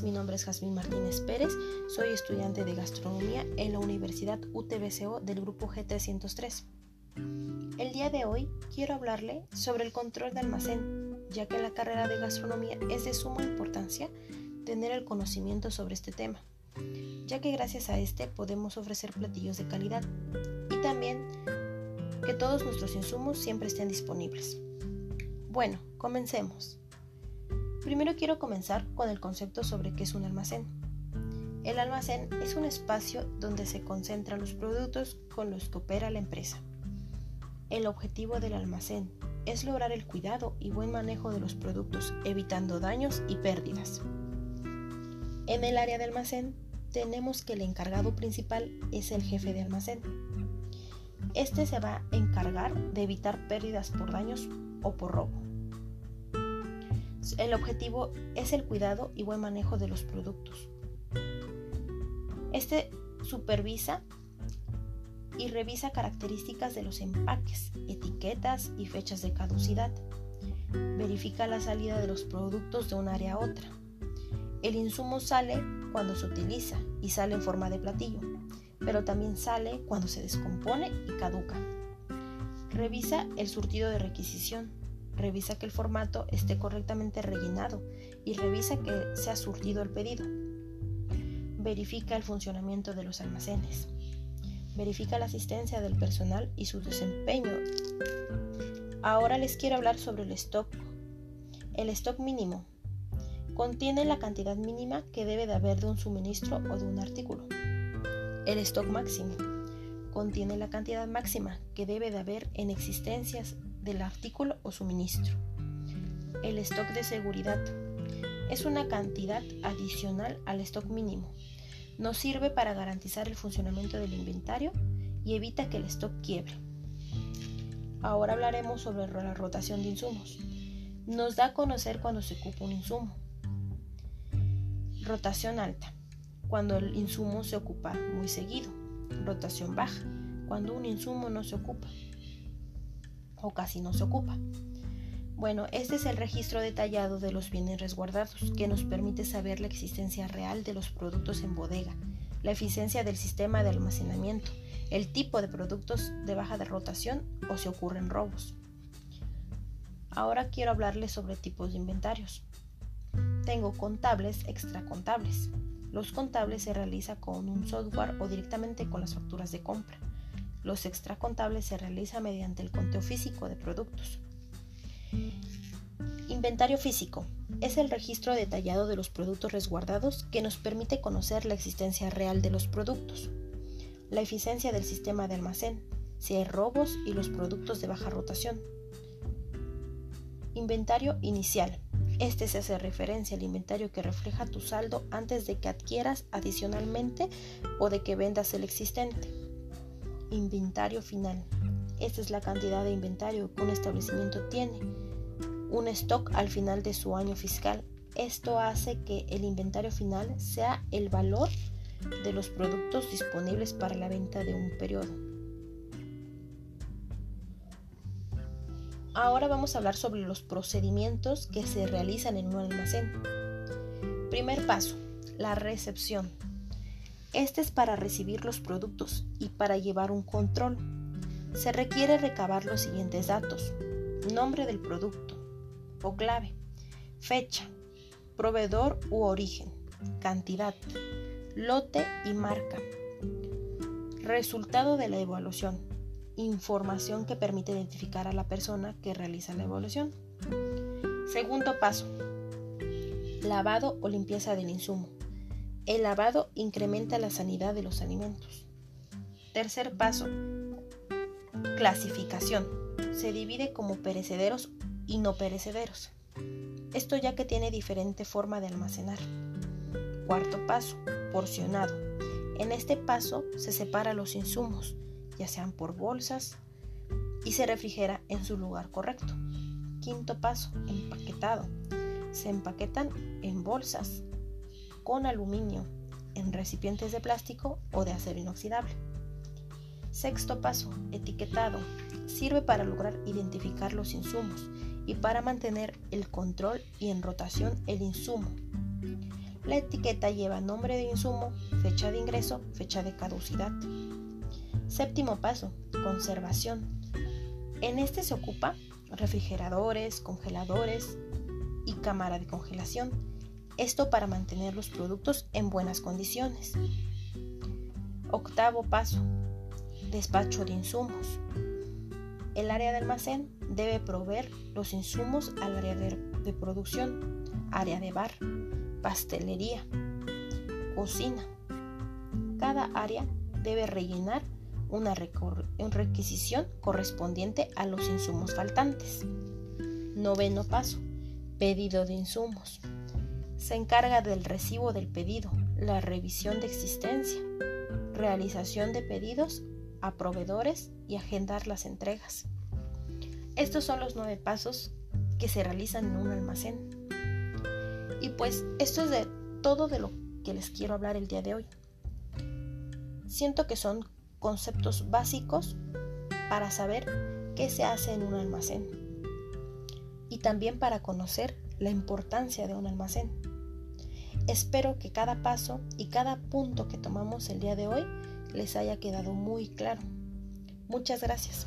mi nombre es Jazmín Martínez Pérez, soy estudiante de gastronomía en la Universidad UTBCO del grupo G303. El día de hoy quiero hablarle sobre el control de almacén, ya que en la carrera de gastronomía es de suma importancia tener el conocimiento sobre este tema, ya que gracias a este podemos ofrecer platillos de calidad y también que todos nuestros insumos siempre estén disponibles. Bueno, comencemos. Primero quiero comenzar con el concepto sobre qué es un almacén. El almacén es un espacio donde se concentran los productos con los que opera la empresa. El objetivo del almacén es lograr el cuidado y buen manejo de los productos, evitando daños y pérdidas. En el área de almacén tenemos que el encargado principal es el jefe de almacén. Este se va a encargar de evitar pérdidas por daños o por robo. El objetivo es el cuidado y buen manejo de los productos. Este supervisa y revisa características de los empaques, etiquetas y fechas de caducidad. Verifica la salida de los productos de un área a otra. El insumo sale cuando se utiliza y sale en forma de platillo, pero también sale cuando se descompone y caduca. Revisa el surtido de requisición revisa que el formato esté correctamente rellenado y revisa que se ha surtido el pedido. Verifica el funcionamiento de los almacenes. Verifica la asistencia del personal y su desempeño. Ahora les quiero hablar sobre el stock. El stock mínimo contiene la cantidad mínima que debe de haber de un suministro o de un artículo. El stock máximo contiene la cantidad máxima que debe de haber en existencias del artículo o suministro. El stock de seguridad es una cantidad adicional al stock mínimo. Nos sirve para garantizar el funcionamiento del inventario y evita que el stock quiebre. Ahora hablaremos sobre la rotación de insumos. Nos da a conocer cuando se ocupa un insumo. Rotación alta, cuando el insumo se ocupa muy seguido. Rotación baja, cuando un insumo no se ocupa o casi no se ocupa. Bueno, este es el registro detallado de los bienes resguardados que nos permite saber la existencia real de los productos en bodega, la eficiencia del sistema de almacenamiento, el tipo de productos de baja de rotación o si ocurren robos. Ahora quiero hablarles sobre tipos de inventarios. Tengo contables extracontables. Los contables se realiza con un software o directamente con las facturas de compra. Los extracontables se realizan mediante el conteo físico de productos. Inventario físico. Es el registro detallado de los productos resguardados que nos permite conocer la existencia real de los productos. La eficiencia del sistema de almacén, si hay robos y los productos de baja rotación. Inventario inicial. Este se hace referencia al inventario que refleja tu saldo antes de que adquieras adicionalmente o de que vendas el existente. Inventario final. Esta es la cantidad de inventario que un establecimiento tiene. Un stock al final de su año fiscal. Esto hace que el inventario final sea el valor de los productos disponibles para la venta de un periodo. Ahora vamos a hablar sobre los procedimientos que se realizan en un almacén. Primer paso, la recepción. Este es para recibir los productos y para llevar un control. Se requiere recabar los siguientes datos. Nombre del producto o clave, fecha, proveedor u origen, cantidad, lote y marca. Resultado de la evaluación. Información que permite identificar a la persona que realiza la evaluación. Segundo paso. Lavado o limpieza del insumo. El lavado incrementa la sanidad de los alimentos. Tercer paso. Clasificación. Se divide como perecederos y no perecederos. Esto ya que tiene diferente forma de almacenar. Cuarto paso. Porcionado. En este paso se separa los insumos, ya sean por bolsas, y se refrigera en su lugar correcto. Quinto paso. Empaquetado. Se empaquetan en bolsas con aluminio en recipientes de plástico o de acero inoxidable. Sexto paso, etiquetado. Sirve para lograr identificar los insumos y para mantener el control y en rotación el insumo. La etiqueta lleva nombre de insumo, fecha de ingreso, fecha de caducidad. Séptimo paso, conservación. En este se ocupa refrigeradores, congeladores y cámara de congelación. Esto para mantener los productos en buenas condiciones. Octavo paso, despacho de insumos. El área de almacén debe proveer los insumos al área de, de producción, área de bar, pastelería, cocina. Cada área debe rellenar una, requisición correspondiente a los insumos faltantes. Noveno paso. Pedido de insumos. Se encarga del recibo del pedido, la revisión de existencia, realización de pedidos a proveedores y agendar las entregas. Estos son los nueve pasos que se realizan en un almacén. Y pues esto es de todo de lo que les quiero hablar el día de hoy. Siento que son conceptos básicos para saber qué se hace en un almacén y también para conocer la importancia de un almacén. Espero que cada paso y cada punto que tomamos el día de hoy les haya quedado muy claro. Muchas gracias.